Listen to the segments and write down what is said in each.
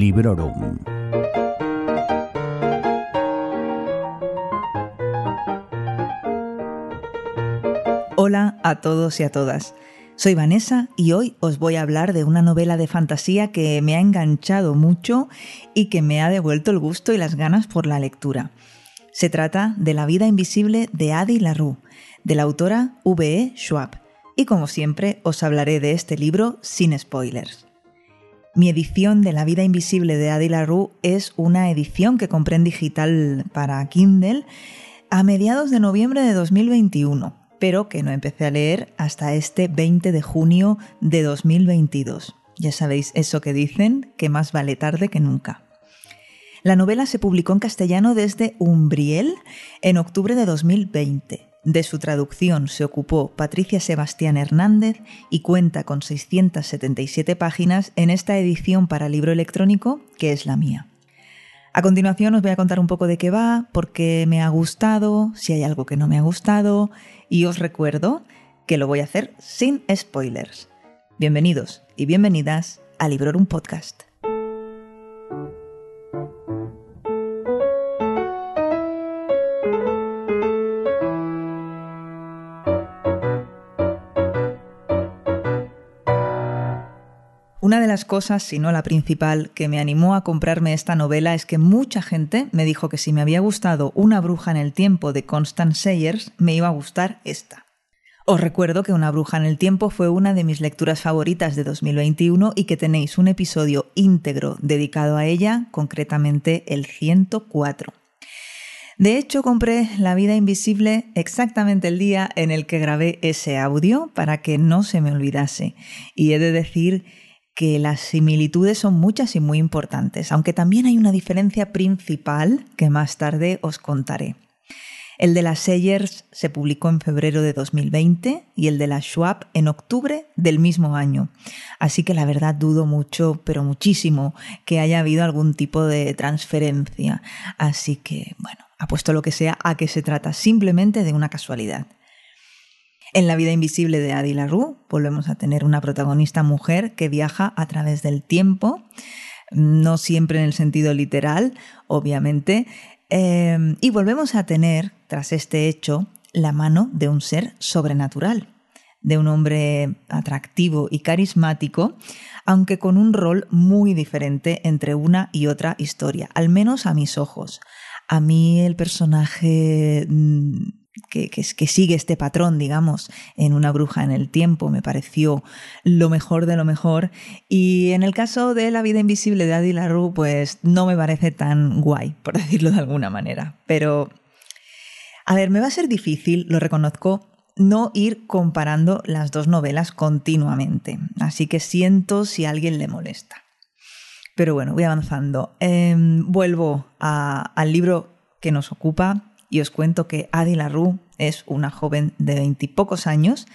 Librorum. Hola a todos y a todas. Soy Vanessa y hoy os voy a hablar de una novela de fantasía que me ha enganchado mucho y que me ha devuelto el gusto y las ganas por la lectura. Se trata de La vida invisible de Adi LaRue, de la autora V.E. Schwab, y como siempre os hablaré de este libro sin spoilers. Mi edición de La vida invisible de Adi LaRue es una edición que compré en digital para Kindle a mediados de noviembre de 2021 pero que no empecé a leer hasta este 20 de junio de 2022. Ya sabéis eso que dicen, que más vale tarde que nunca. La novela se publicó en castellano desde Umbriel en octubre de 2020. De su traducción se ocupó Patricia Sebastián Hernández y cuenta con 677 páginas en esta edición para libro electrónico que es la mía. A continuación os voy a contar un poco de qué va, por qué me ha gustado, si hay algo que no me ha gustado y os recuerdo que lo voy a hacer sin spoilers. Bienvenidos y bienvenidas a Librorum Podcast. Las cosas, si no la principal, que me animó a comprarme esta novela es que mucha gente me dijo que si me había gustado Una bruja en el tiempo de Constance Sayers, me iba a gustar esta. Os recuerdo que Una bruja en el tiempo fue una de mis lecturas favoritas de 2021 y que tenéis un episodio íntegro dedicado a ella, concretamente el 104. De hecho, compré La vida invisible exactamente el día en el que grabé ese audio para que no se me olvidase. Y he de decir que las similitudes son muchas y muy importantes, aunque también hay una diferencia principal que más tarde os contaré. El de las Sayers se publicó en febrero de 2020 y el de la Schwab en octubre del mismo año. Así que la verdad dudo mucho, pero muchísimo, que haya habido algún tipo de transferencia. Así que, bueno, apuesto lo que sea a que se trata simplemente de una casualidad. En La vida invisible de Adi LaRue volvemos a tener una protagonista mujer que viaja a través del tiempo, no siempre en el sentido literal, obviamente, em, y volvemos a tener, tras este hecho, la mano de un ser sobrenatural, de un hombre atractivo y carismático, aunque con un rol muy diferente entre una y otra historia, al menos a mis ojos. A mí el personaje mm, que, sigue este patrón, digamos, en una bruja en el tiempo, me pareció lo mejor de lo mejor. Y en el caso de La vida invisible de Adi LaRue, pues no me parece tan guay, por decirlo de alguna manera. Pero, a ver, me va a ser difícil, lo reconozco, no ir comparando las dos novelas continuamente. Así que siento si a alguien le molesta. Pero bueno, voy avanzando. Em, vuelvo al libro que nos ocupa, y os cuento que Adi LaRue es una joven de veintipocos años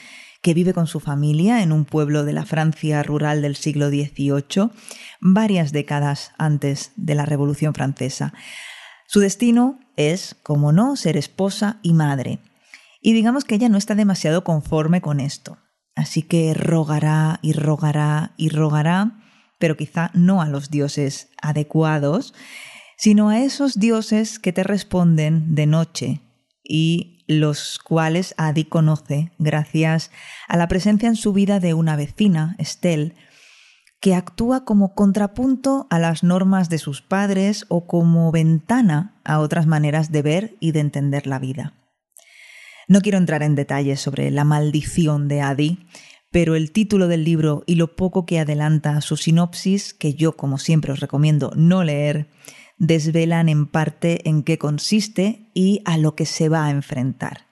que vive con su familia en un pueblo de la Francia rural del siglo XVIII, varias décadas antes de la Revolución Francesa. Su destino es, como no, ser esposa y madre. Y digamos que ella no está demasiado conforme con esto. Así que rogará y rogará y rogará, pero quizá no a los dioses adecuados, sino a esos dioses que te responden de noche y los cuales Adi conoce gracias a la presencia en su vida de una vecina, Estelle, que actúa como contrapunto a las normas de sus padres o como ventana a otras maneras de ver y de entender la vida. No quiero entrar en detalles sobre la maldición de Adi, pero el título del libro y lo poco que adelanta su sinopsis, que yo como siempre os recomiendo no leer, desvelan en parte en qué consiste y a lo que se va a enfrentar.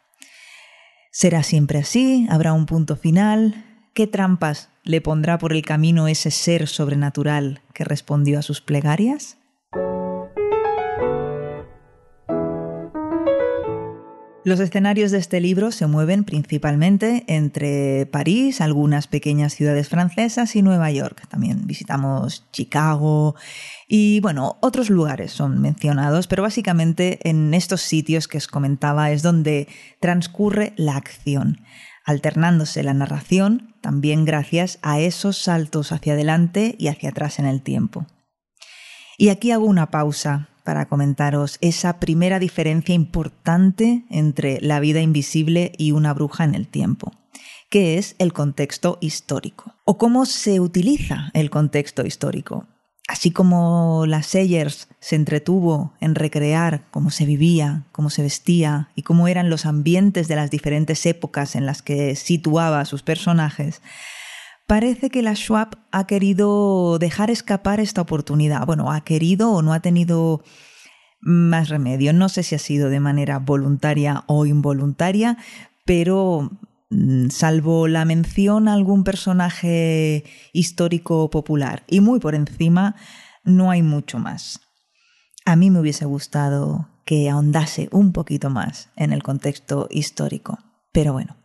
¿Será siempre así? ¿Habrá un punto final? ¿Qué trampas le pondrá por el camino ese ser sobrenatural que respondió a sus plegarias? Los escenarios de este libro se mueven principalmente entre París, algunas pequeñas ciudades francesas y Nueva York. También visitamos Chicago y bueno, otros lugares son mencionados, pero básicamente en estos sitios que os comentaba es donde transcurre la acción, alternándose la narración también gracias a esos saltos hacia adelante y hacia atrás en el tiempo. Y aquí hago una pausa para comentaros esa primera diferencia importante entre la vida invisible y una bruja en el tiempo, que es el contexto histórico, o cómo se utiliza el contexto histórico. Así como la Sayers se entretuvo en recrear cómo se vivía, cómo se vestía y cómo eran los ambientes de las diferentes épocas en las que situaba a sus personajes, parece que la Schwab ha querido dejar escapar esta oportunidad. Bueno, ha querido o no ha tenido más remedio. No sé si ha sido de manera voluntaria o involuntaria, pero Mm, salvo la mención a algún personaje histórico popular y muy por encima, no hay mucho más. A mí me hubiese gustado que ahondase un poquito más en el contexto histórico, pero bueno.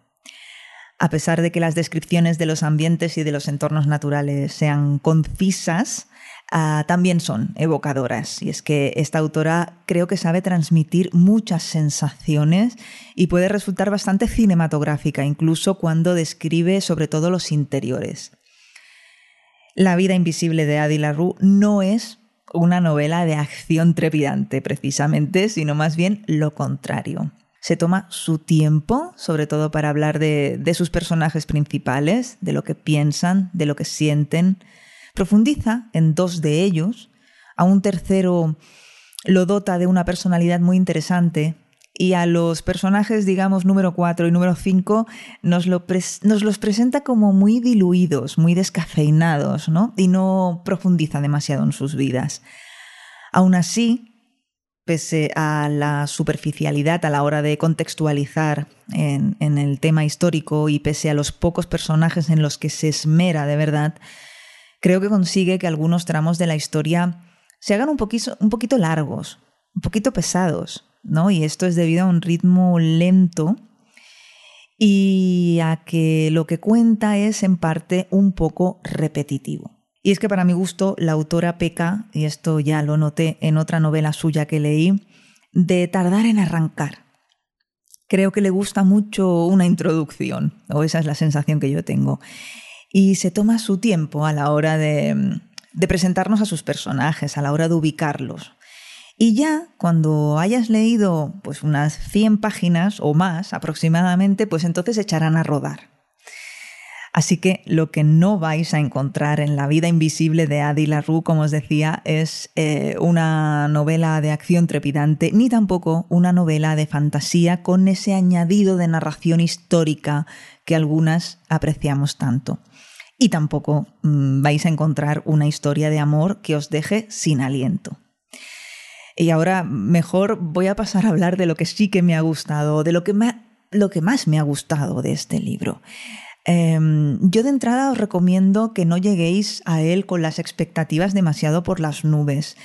A pesar de que las descripciones de los ambientes y de los entornos naturales sean concisas, Ah, también son evocadoras. Y es que esta autora creo que sabe transmitir muchas sensaciones y puede resultar bastante cinematográfica, incluso cuando describe sobre todo los interiores. La vida invisible de Adi LaRue no es una novela de acción trepidante, precisamente, sino más bien lo contrario. Se toma su tiempo, sobre todo para hablar de sus personajes principales, de lo que piensan, de lo que sienten, Profundiza en dos de ellos, a un tercero lo dota de una personalidad muy interesante y a los personajes, digamos, número 4 y número 5 nos, nos, los presenta como muy diluidos, muy descafeinados, ¿no? Y no profundiza demasiado en sus vidas. Aún así, pese a la superficialidad a la hora de contextualizar en, el tema histórico y pese a los pocos personajes en los que se esmera de verdad, creo que consigue que algunos tramos de la historia se hagan un poquito, un poquito largos, un poquito pesados, ¿no? Y esto es debido a un ritmo lento y a que lo que cuenta es en parte un poco repetitivo. Y es que para mi gusto la autora peca, y esto ya lo noté en otra novela suya que leí, de tardar en arrancar. Creo que le gusta mucho una introducción, o esa es la sensación que yo tengo y se toma su tiempo a la hora de, presentarnos a sus personajes, a la hora de ubicarlos. Y ya cuando hayas leído pues unas 100 páginas o más aproximadamente, pues entonces echarán a rodar. Así que lo que no vais a encontrar en La vida invisible de Adi LaRue, como os decía, es eh, una novela de acción trepidante, ni tampoco una novela de fantasía con ese añadido de narración histórica que algunas apreciamos tanto y tampoco mm, vais a encontrar una historia de amor que os deje sin aliento. Y ahora mejor voy a pasar a hablar de lo que sí que me ha gustado, de lo que, lo que más me ha gustado de este libro. Em, yo de entrada os recomiendo que no lleguéis a él con las expectativas demasiado por las nubes.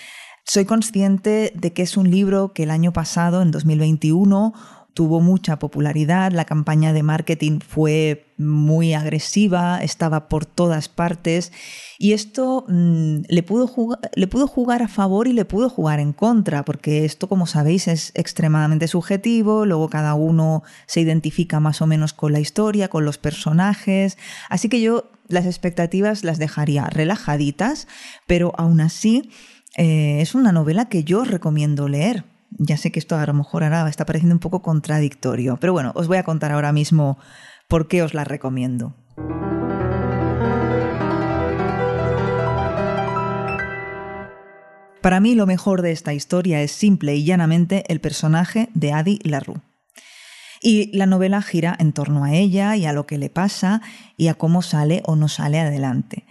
Soy consciente de que es un libro que el año pasado, en 2021, tuvo mucha popularidad, la campaña de marketing fue muy agresiva, estaba por todas partes y esto mm, le, pudo jugar, le pudo jugar a favor y le pudo jugar en contra, porque esto, como sabéis, es extremadamente subjetivo, luego cada uno se identifica más o menos con la historia, con los personajes, así que yo las expectativas las dejaría relajaditas, pero aún así eh, es una novela que yo recomiendo leer ya sé que esto a lo mejor ahora está pareciendo un poco contradictorio, pero bueno, os voy a contar ahora mismo por qué os la recomiendo. Para mí lo mejor de esta historia es simple y llanamente el personaje de Adi LaRue. Y la novela gira en torno a ella y a lo que le pasa y a cómo sale o no sale adelante.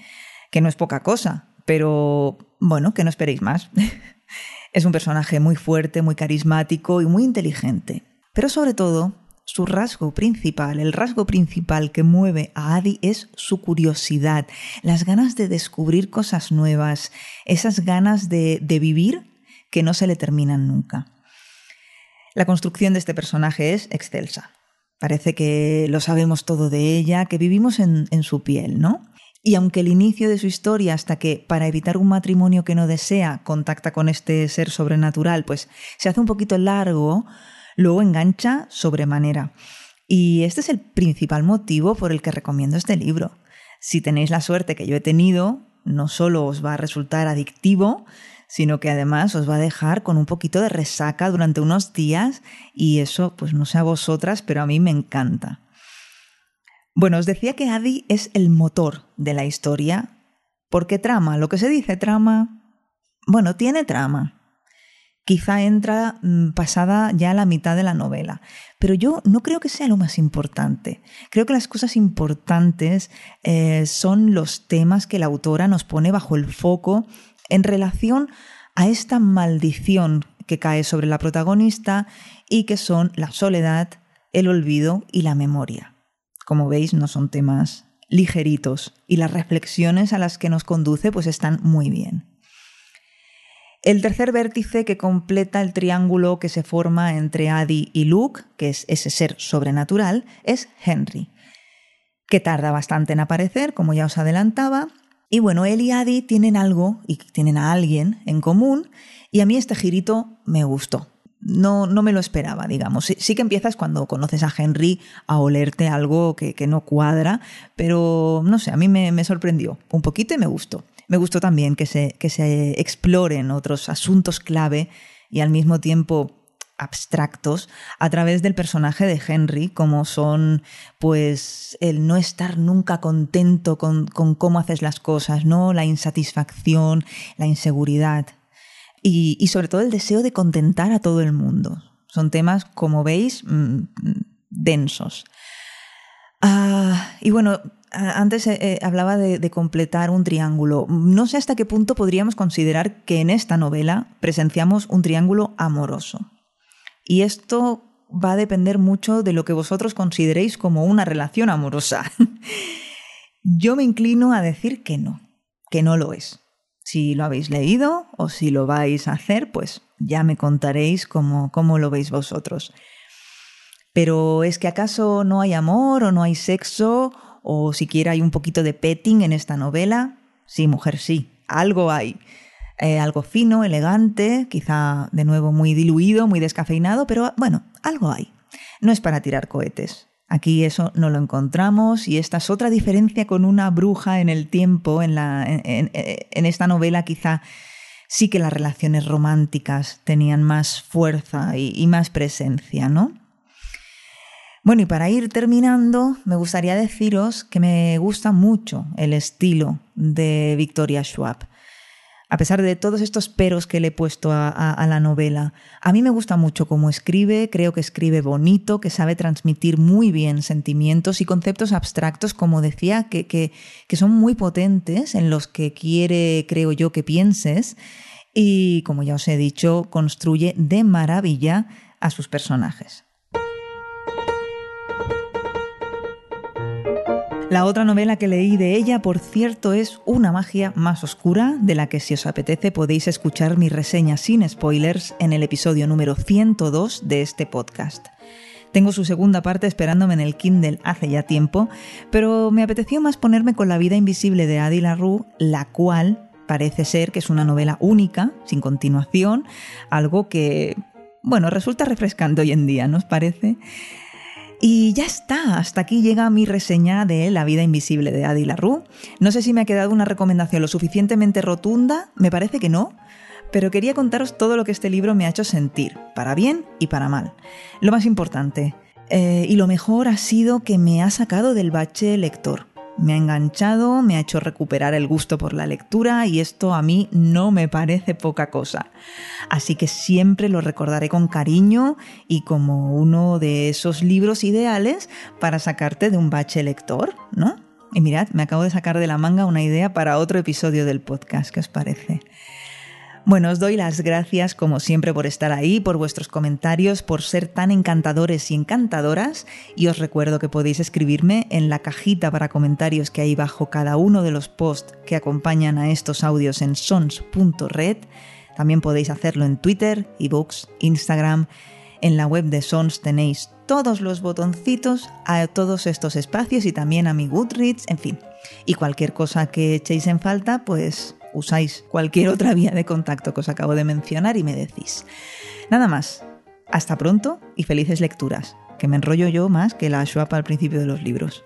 Que no es poca cosa, pero bueno, que no esperéis más. Es un personaje muy fuerte, muy carismático y muy inteligente. Pero sobre todo, su rasgo principal, el rasgo principal que mueve a Adi es su curiosidad, las ganas de descubrir cosas nuevas, esas ganas de, vivir que no se le terminan nunca. La construcción de este personaje es excelsa. Parece que lo sabemos todo de ella, que vivimos en, en su piel, ¿no? Y aunque el inicio de su historia, hasta que para evitar un matrimonio que no desea, contacta con este ser sobrenatural, pues se hace un poquito largo, luego engancha sobremanera. Y este es el principal motivo por el que recomiendo este libro. Si tenéis la suerte que yo he tenido, no solo os va a resultar adictivo, sino que además os va a dejar con un poquito de resaca durante unos días y eso, pues no sé a vosotras, pero a mí me encanta. Bueno, os decía que Adi es el motor de la historia, porque trama, lo que se dice trama, bueno, tiene trama. Quizá entra mm, pasada ya la mitad de la novela, pero yo no creo que sea lo más importante. Creo que las cosas importantes eh, son los temas que la autora nos pone bajo el foco en relación a esta maldición que cae sobre la protagonista y que son la soledad, el olvido y la memoria. Como veis, no son temas ligeritos y las reflexiones a las que nos conduce pues están muy bien. El tercer vértice que completa el triángulo que se forma entre Adi y Luke, que es ese ser sobrenatural, es Henry, que tarda bastante en aparecer, como ya os adelantaba. Y bueno, él y Adi tienen algo y tienen a alguien en común, y a mí este girito me gustó. No, no me lo esperaba, digamos. Sí, que empiezas cuando conoces a Henry a olerte algo que, no cuadra, pero no sé, a mí me, me sorprendió un poquito y me gustó. Me gustó también que se, que se exploren otros asuntos clave y al mismo tiempo abstractos a través del personaje de Henry, como son pues el no estar nunca contento con, cómo haces las cosas, ¿no? La insatisfacción, la inseguridad y, sobre todo el deseo de contentar a todo el mundo. Son temas, como veis, mm, densos. Ah, y bueno, antes eh, eh, hablaba de, completar un triángulo. No sé hasta qué punto podríamos considerar que en esta novela presenciamos un triángulo amoroso. Y esto va a depender mucho de lo que vosotros consideréis como una relación amorosa. Yo me inclino a decir que no, que no lo es. Si lo habéis leído o si lo vais a hacer, pues ya me contaréis cómo, cómo lo veis vosotros. Pero ¿es que acaso no hay amor o no hay sexo o siquiera hay un poquito de petting en esta novela. Sí, mujer, sí, algo hay. Eh, algo fino, elegante, quizá de nuevo muy diluido, muy descafeinado, pero bueno, algo hay. No es para tirar cohetes. Aquí eso no lo encontramos y esta es otra diferencia con una bruja en el tiempo. En, la, en esta novela quizá sí que las relaciones románticas tenían más fuerza y, y más presencia, ¿no? Bueno, y para ir terminando, me gustaría deciros que me gusta mucho el estilo de Victoria Schwab. A pesar de todos estos peros que le he puesto a, la novela, a mí me gusta mucho cómo escribe, creo que escribe bonito, que sabe transmitir muy bien sentimientos y conceptos abstractos, como decía, que, que son muy potentes en los que quiere, creo yo, que pienses. Y como ya os he dicho, construye de maravilla a sus personajes. La otra novela que leí de ella, por cierto, es Una magia más oscura, de la que si os apetece podéis escuchar mi reseña sin spoilers en el episodio número 102 de este podcast. Tengo su segunda parte esperándome en el Kindle hace ya tiempo, pero me apeteció más ponerme con La vida invisible de Adi LaRue, la cual parece ser que es una novela única, sin continuación, algo que, bueno, resulta refrescante hoy en día, ¿no os parece? Y ya está, hasta aquí llega mi reseña de La vida invisible de Adi LaRue. No sé si me ha quedado una recomendación lo suficientemente rotunda, me parece que no, pero quería contaros todo lo que este libro me ha hecho sentir, para bien y para mal. Lo más importante, eh, y lo mejor ha sido que me ha sacado del bache lector. Me ha enganchado, me ha hecho recuperar el gusto por la lectura y esto a mí no me parece poca cosa. Así que siempre lo recordaré con cariño y como uno de esos libros ideales para sacarte de un bache lector, ¿no? Y mirad, me acabo de sacar de la manga una idea para otro episodio del podcast, ¿qué os parece? Bueno, os doy las gracias como siempre por estar ahí, por vuestros comentarios, por ser tan encantadores y encantadoras y os recuerdo que podéis escribirme en la cajita para comentarios que hay bajo cada uno de los posts que acompañan a estos audios en sons.red. También podéis hacerlo en Twitter, ebooks, Instagram. En la web de Sons tenéis todos los botoncitos a todos estos espacios y también a mi Goodreads, en fin. Y cualquier cosa que echéis en falta, pues usáis cualquier otra vía de contacto que os acabo de mencionar y me decís. Nada más. Hasta pronto y felices lecturas, que me enrollo yo más que la Schwab al principio de los libros.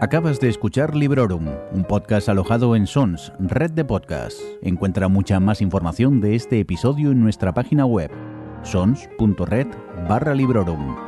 Acabas de escuchar Librorum, un podcast alojado en Sons, red de podcasts. Encuentra mucha más información de este episodio en nuestra página web, sons.red barra Librorum.